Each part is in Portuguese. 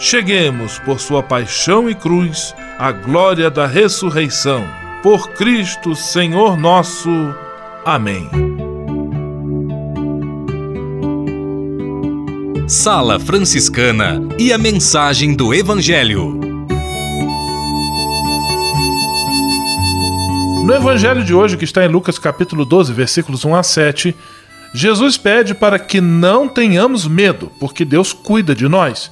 cheguemos, por sua paixão e cruz, à glória da ressurreição. Por Cristo, Senhor nosso. Amém. Sala Franciscana e a mensagem do Evangelho. No evangelho de hoje, que está em Lucas capítulo 12, versículos 1 a 7, Jesus pede para que não tenhamos medo, porque Deus cuida de nós.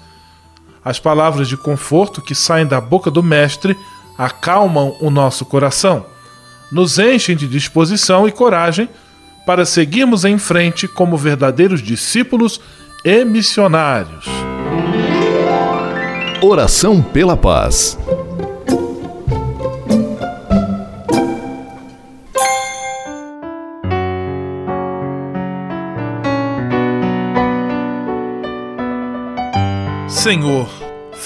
As palavras de conforto que saem da boca do Mestre acalmam o nosso coração, nos enchem de disposição e coragem para seguirmos em frente como verdadeiros discípulos e missionários. Oração pela paz. Senhor,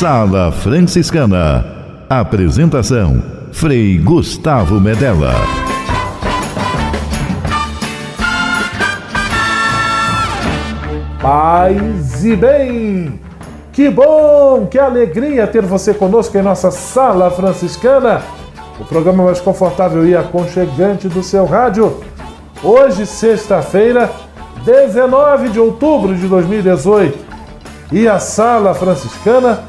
Sala Franciscana. Apresentação: Frei Gustavo Medella. Paz e bem! Que bom, que alegria ter você conosco em nossa Sala Franciscana, o programa mais confortável e aconchegante do seu rádio. Hoje, sexta-feira, 19 de outubro de 2018. E a Sala Franciscana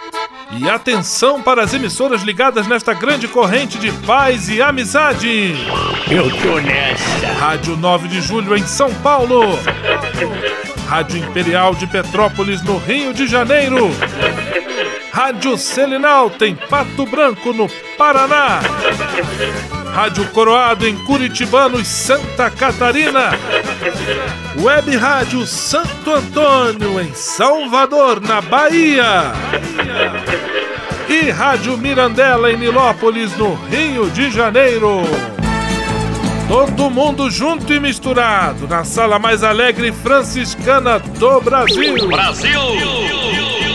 E atenção para as emissoras ligadas nesta grande corrente de paz e amizade. Eu tô nessa. Rádio 9 de Julho em São Paulo. Rádio Imperial de Petrópolis no Rio de Janeiro. Rádio Selinalta em Pato Branco no Paraná. Rádio Coroado em Curitibano e Santa Catarina. Web Rádio Santo Antônio em Salvador, na Bahia. E Rádio Mirandela em Nilópolis, no Rio de Janeiro. Todo mundo junto e misturado na sala mais alegre franciscana do Brasil. Brasil!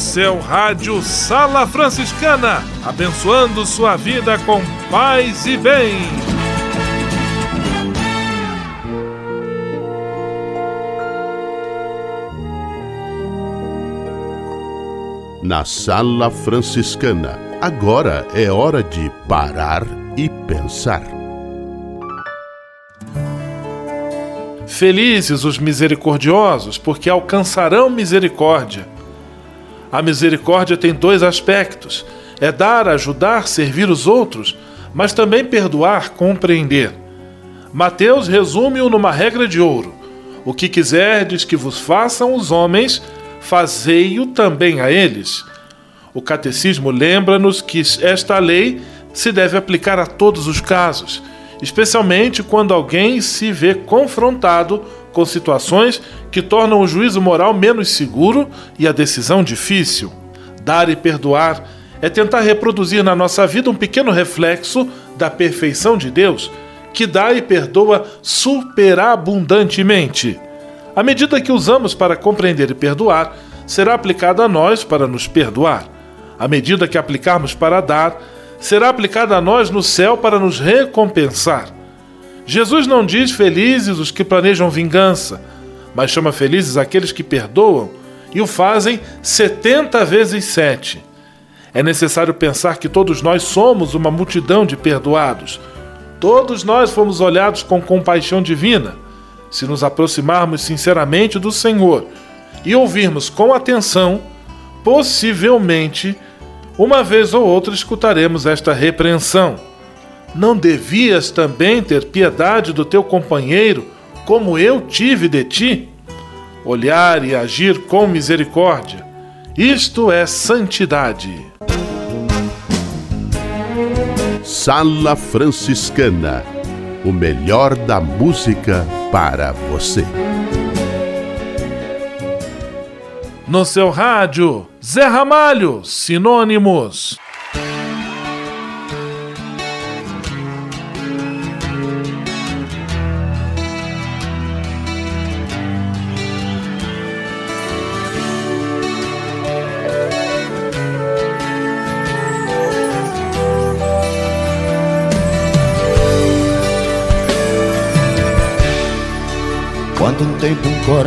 O seu rádio Sala Franciscana, abençoando sua vida com paz e bem. Na Sala Franciscana, agora é hora de parar e pensar. Felizes os misericordiosos, porque alcançarão misericórdia. A misericórdia tem dois aspectos: é dar, ajudar, servir os outros, mas também perdoar, compreender. Mateus resume-o numa regra de ouro: o que quiserdes que vos façam os homens, fazei-o também a eles. O catecismo lembra-nos que esta lei se deve aplicar a todos os casos especialmente quando alguém se vê confrontado com situações que tornam o juízo moral menos seguro e a decisão difícil. Dar e perdoar é tentar reproduzir na nossa vida um pequeno reflexo da perfeição de Deus, que dá e perdoa superabundantemente. A medida que usamos para compreender e perdoar será aplicada a nós para nos perdoar. A medida que aplicarmos para dar será aplicada a nós no céu para nos recompensar. Jesus não diz felizes os que planejam vingança, mas chama felizes aqueles que perdoam e o fazem setenta vezes sete. É necessário pensar que todos nós somos uma multidão de perdoados. Todos nós fomos olhados com compaixão divina. Se nos aproximarmos sinceramente do Senhor e ouvirmos com atenção, possivelmente uma vez ou outra escutaremos esta repreensão. Não devias também ter piedade do teu companheiro, como eu tive de ti? Olhar e agir com misericórdia. Isto é santidade. Sala Franciscana o melhor da música para você. No seu rádio, Zé Ramalho, Sinônimos.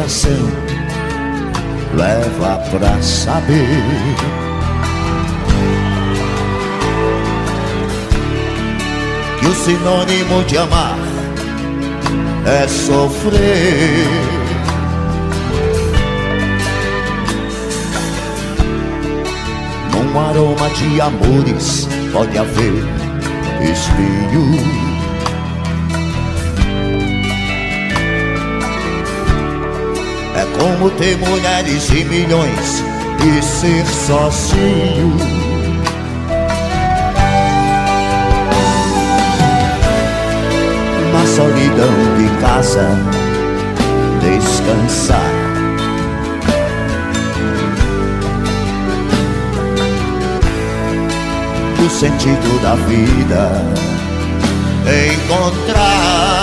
Coração leva pra saber. Que o sinônimo de amar é sofrer. Num aroma de amores pode haver espinhos. É como ter mulheres e milhões e ser sozinho. Na solidão de casa, descansar. O sentido da vida, encontrar.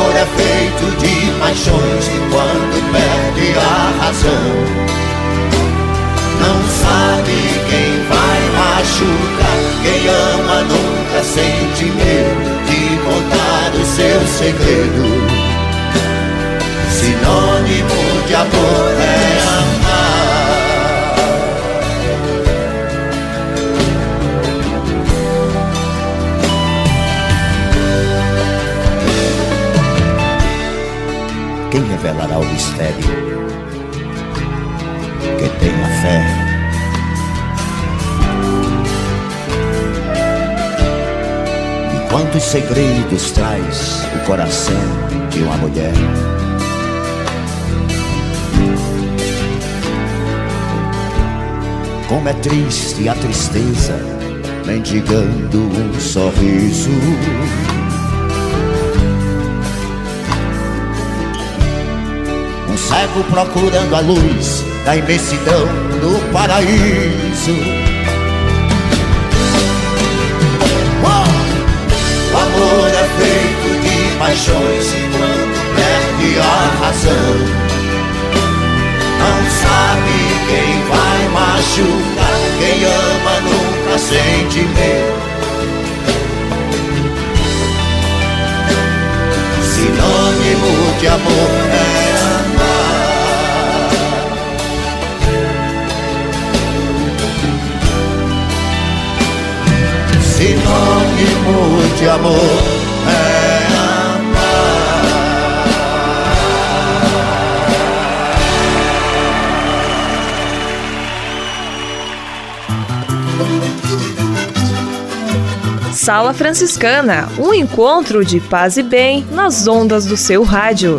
amor é feito de paixões que quando perde a razão não sabe quem vai machucar. Quem ama nunca sente medo de contar o seu segredo. Sinônimo de amor é amar. Quem revelará o mistério? Que tenha fé. E quantos segredos traz o coração de uma mulher? Como é triste a tristeza, mendigando um sorriso. Cego procurando a luz da imensidão do paraíso. Oh! O amor é feito de paixões e quando perde a razão, não sabe quem vai machucar. Quem ama nunca sente medo. Sinônimo de amor De amor é Sala Franciscana, um encontro de paz e bem nas ondas do seu rádio.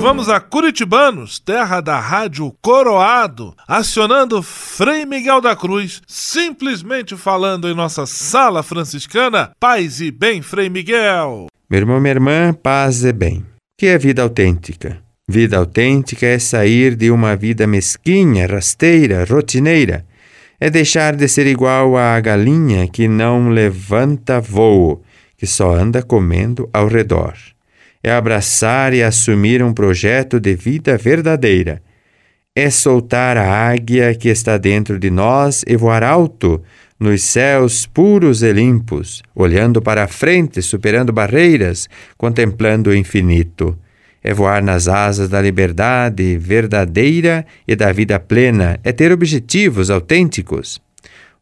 Vamos a Curitibanos, terra da rádio Coroado, acionando Frei Miguel da Cruz, simplesmente falando em nossa sala franciscana. Paz e bem, Frei Miguel. Meu irmão, minha irmã, paz e bem. O que é vida autêntica? Vida autêntica é sair de uma vida mesquinha, rasteira, rotineira. É deixar de ser igual à galinha que não levanta voo, que só anda comendo ao redor. É abraçar e assumir um projeto de vida verdadeira. É soltar a águia que está dentro de nós e voar alto nos céus puros e limpos, olhando para a frente, superando barreiras, contemplando o infinito. É voar nas asas da liberdade verdadeira e da vida plena, é ter objetivos autênticos.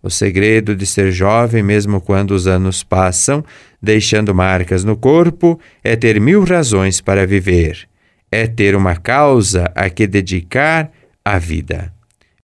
O segredo de ser jovem, mesmo quando os anos passam, deixando marcas no corpo, é ter mil razões para viver. É ter uma causa a que dedicar a vida.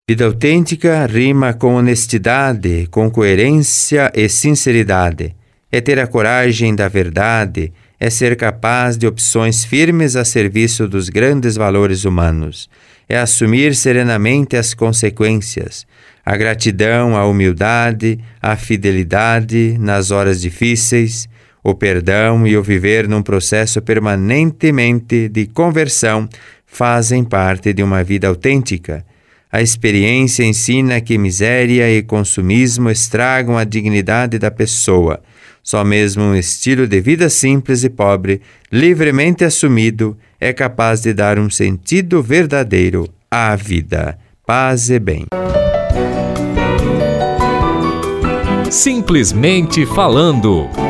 Vida autêntica rima com honestidade, com coerência e sinceridade. É ter a coragem da verdade, é ser capaz de opções firmes a serviço dos grandes valores humanos. É assumir serenamente as consequências, a gratidão, a humildade, a fidelidade nas horas difíceis, o perdão e o viver num processo permanentemente de conversão fazem parte de uma vida autêntica a experiência ensina que miséria e consumismo estragam a dignidade da pessoa. Só mesmo um estilo de vida simples e pobre, livremente assumido, é capaz de dar um sentido verdadeiro à vida. Paz e bem. Simplesmente falando.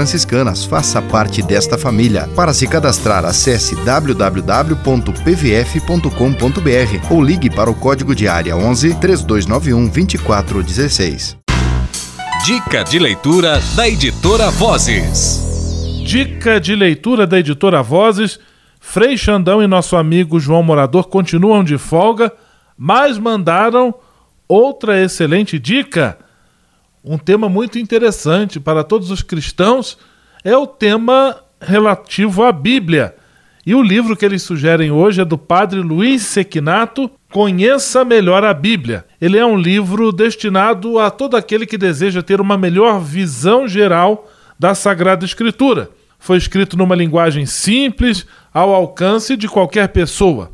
franciscanas. Faça parte desta família. Para se cadastrar, acesse www.pvf.com.br ou ligue para o código de área 11 3291 2416. Dica de leitura da editora Vozes. Dica de leitura da editora Vozes. Frei Xandão e nosso amigo João Morador continuam de folga, mas mandaram outra excelente dica um tema muito interessante para todos os cristãos é o tema relativo à Bíblia. E o livro que eles sugerem hoje é do padre Luiz Sequinato, Conheça Melhor a Bíblia. Ele é um livro destinado a todo aquele que deseja ter uma melhor visão geral da Sagrada Escritura. Foi escrito numa linguagem simples, ao alcance de qualquer pessoa.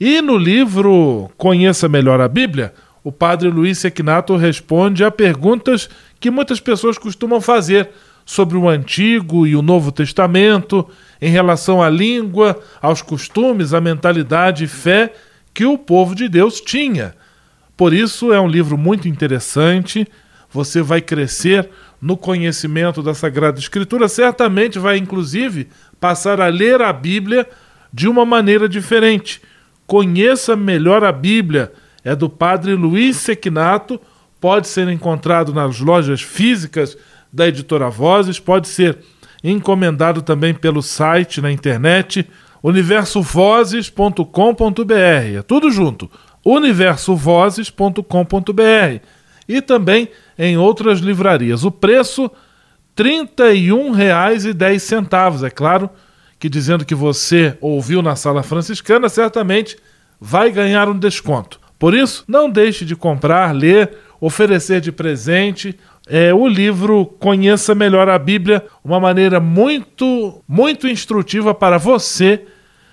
E no livro Conheça Melhor a Bíblia, o padre Luiz Sequinato responde a perguntas que muitas pessoas costumam fazer sobre o Antigo e o Novo Testamento, em relação à língua, aos costumes, à mentalidade e fé que o povo de Deus tinha. Por isso é um livro muito interessante. Você vai crescer no conhecimento da Sagrada Escritura, certamente vai inclusive passar a ler a Bíblia de uma maneira diferente. Conheça melhor a Bíblia é do padre Luiz Sequinato, pode ser encontrado nas lojas físicas da editora Vozes, pode ser encomendado também pelo site na internet universovozes.com.br. É tudo junto. universovozes.com.br e também em outras livrarias. O preço R$ 31,10. É claro que dizendo que você ouviu na sala franciscana, certamente vai ganhar um desconto. Por isso, não deixe de comprar, ler, oferecer de presente é, o livro Conheça Melhor a Bíblia, uma maneira muito, muito instrutiva para você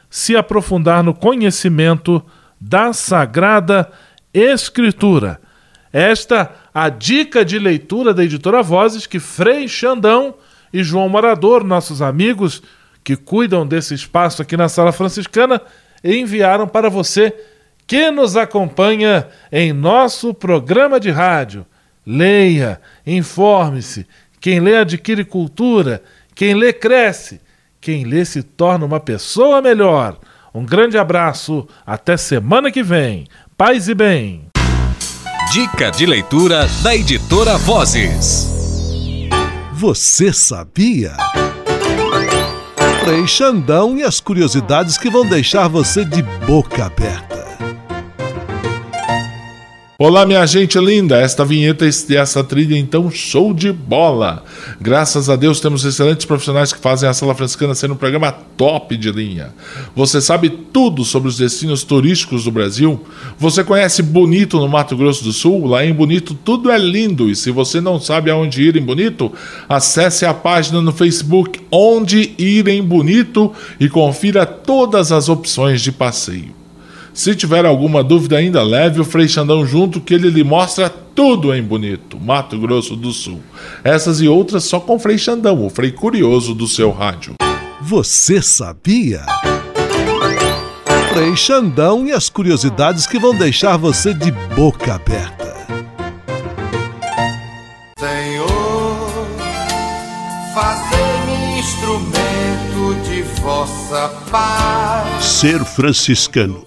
se aprofundar no conhecimento da Sagrada Escritura. Esta a dica de leitura da editora Vozes que Frei Xandão e João Morador, nossos amigos que cuidam desse espaço aqui na Sala Franciscana, enviaram para você que nos acompanha em nosso programa de rádio. Leia, informe-se. Quem lê adquire cultura, quem lê cresce, quem lê se torna uma pessoa melhor. Um grande abraço, até semana que vem. Paz e bem. Dica de leitura da editora Vozes. Você sabia? Frei Xandão e as curiosidades que vão deixar você de boca aberta. Olá, minha gente linda! Esta vinheta e essa trilha, então, show de bola! Graças a Deus temos excelentes profissionais que fazem a Sala Franciscana ser um programa top de linha. Você sabe tudo sobre os destinos turísticos do Brasil? Você conhece Bonito no Mato Grosso do Sul? Lá em Bonito tudo é lindo e se você não sabe aonde ir em Bonito, acesse a página no Facebook Onde Ir em Bonito e confira todas as opções de passeio. Se tiver alguma dúvida ainda, leve o Frei Xandão junto que ele lhe mostra tudo em Bonito, Mato Grosso do Sul. Essas e outras só com o Frei Xandão, o Frei Curioso do seu rádio. Você sabia? Frei Xandão e as curiosidades que vão deixar você de boca aberta. Senhor, fazer-me instrumento de vossa paz. Ser franciscano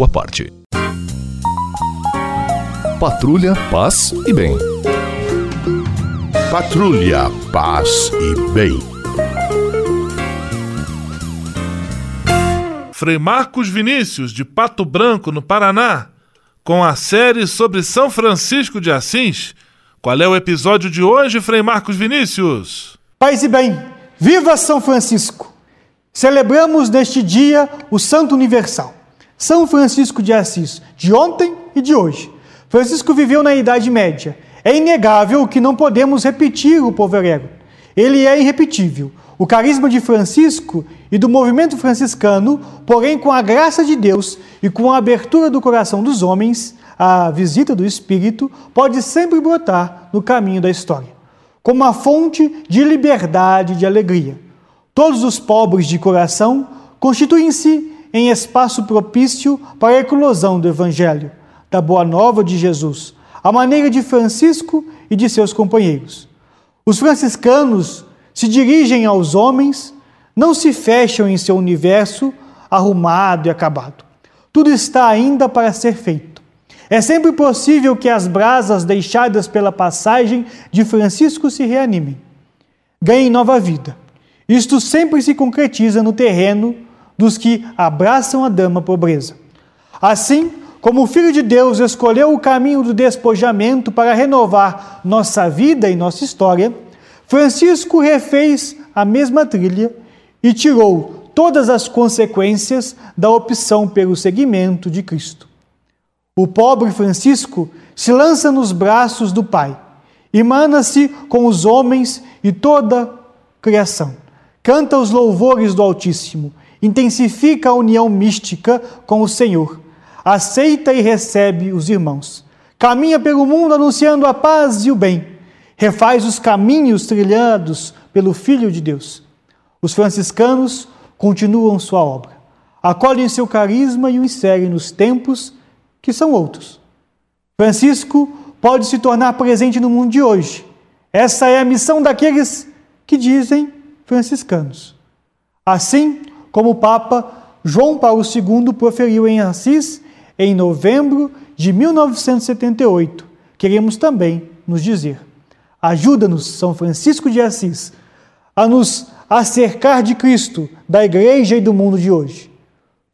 parte. Patrulha, paz e bem. Patrulha, paz e bem. Frei Marcos Vinícius, de Pato Branco, no Paraná, com a série sobre São Francisco de Assis. Qual é o episódio de hoje, Frei Marcos Vinícius? Paz e bem, viva São Francisco! Celebramos neste dia o Santo Universal, São Francisco de Assis, de ontem e de hoje. Francisco viveu na Idade Média. É inegável que não podemos repetir o poverego. Ele é irrepetível. O carisma de Francisco e do movimento franciscano, porém, com a graça de Deus e com a abertura do coração dos homens, a visita do Espírito pode sempre brotar no caminho da história, como uma fonte de liberdade e de alegria. Todos os pobres de coração constituem-se em espaço propício para a eclosão do Evangelho, da Boa Nova de Jesus, à maneira de Francisco e de seus companheiros. Os franciscanos se dirigem aos homens, não se fecham em seu universo arrumado e acabado. Tudo está ainda para ser feito. É sempre possível que as brasas deixadas pela passagem de Francisco se reanimem, ganhem nova vida. Isto sempre se concretiza no terreno dos que abraçam a dama pobreza. Assim, como o Filho de Deus escolheu o caminho do despojamento para renovar nossa vida e nossa história, Francisco refez a mesma trilha e tirou todas as consequências da opção pelo seguimento de Cristo. O pobre Francisco se lança nos braços do Pai, emana-se com os homens e toda a criação, canta os louvores do Altíssimo, intensifica a união mística com o Senhor, aceita e recebe os irmãos, caminha pelo mundo anunciando a paz e o bem, refaz os caminhos trilhados pelo Filho de Deus. Os franciscanos continuam sua obra, acolhem seu carisma e o inserem nos tempos que são outros. Francisco pode se tornar presente no mundo de hoje. Essa é a missão daqueles que dizem franciscanos. Assim como o Papa João Paulo II proferiu em Assis em novembro de 1978, queremos também nos dizer: ajuda-nos, São Francisco de Assis, a nos acercar de Cristo, da igreja e do mundo de hoje.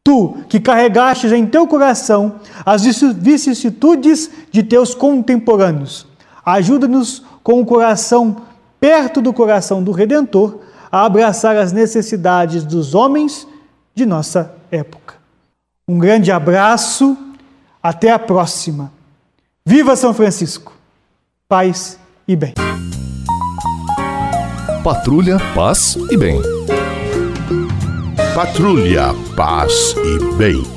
Tu, que carregastes em teu coração as vicissitudes de teus contemporâneos, ajuda-nos com o coração perto do coração do Redentor a abraçar as necessidades dos homens de nossa época. Um grande abraço, até a próxima. Viva São Francisco! Paz e bem. Patrulha, paz e bem. Patrulha, paz e bem.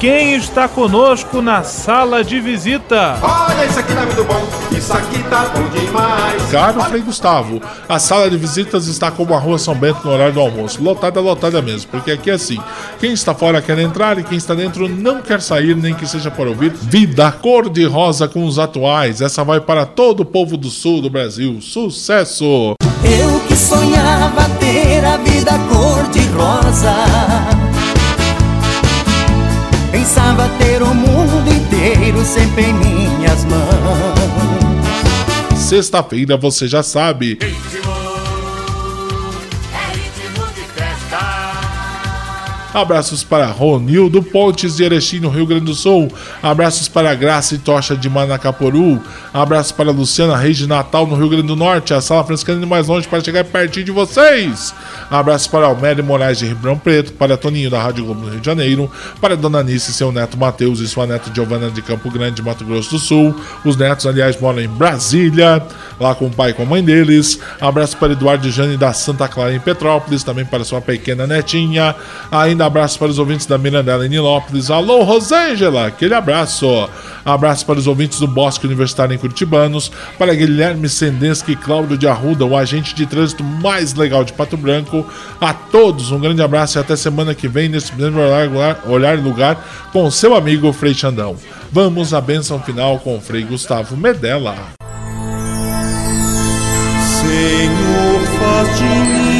quem está conosco na sala de visita? Olha, isso aqui tá muito bom, isso aqui tá bom demais. Caro Frei Gustavo, a sala de visitas está como a rua São Bento no horário do almoço. Lotada, lotada mesmo, porque aqui é assim: quem está fora quer entrar e quem está dentro não quer sair, nem que seja para ouvir. Vida cor-de-rosa com os atuais. Essa vai para todo o povo do sul do Brasil. Sucesso! Eu que sonhava ter a vida cor-de-rosa. Pensava ter o mundo inteiro sempre em minhas mãos. Sexta-feira você já sabe. Abraços para Ronildo Pontes de Erechim, no Rio Grande do Sul. Abraços para Graça e Tocha de Manacaporu. Abraços para Luciana Reis de Natal, no Rio Grande do Norte. A sala franciscana indo mais longe para chegar pertinho de vocês. Abraços para Almério Moraes de Ribeirão Preto. Para Toninho da Rádio Globo do Rio de Janeiro. Para Dona Anice, seu neto Matheus e sua neta Giovana de Campo Grande, Mato Grosso do Sul. Os netos, aliás, moram em Brasília, lá com o pai e com a mãe deles. Abraço para Eduardo Jane da Santa Clara em Petrópolis. Também para sua pequena netinha. Ainda abraço para os ouvintes da Mirandela em Nilópolis. Alô, Rosângela, aquele abraço. Abraço para os ouvintes do Bosque Universitário em Curitibanos. Para Guilherme Sendensky e Cláudio de Arruda, o agente de trânsito mais legal de Pato Branco. A todos, um grande abraço e até semana que vem nesse mesmo olhar, e lugar com seu amigo Frei Xandão. Vamos à bênção final com o Frei Gustavo Medella. Senhor, faz de mim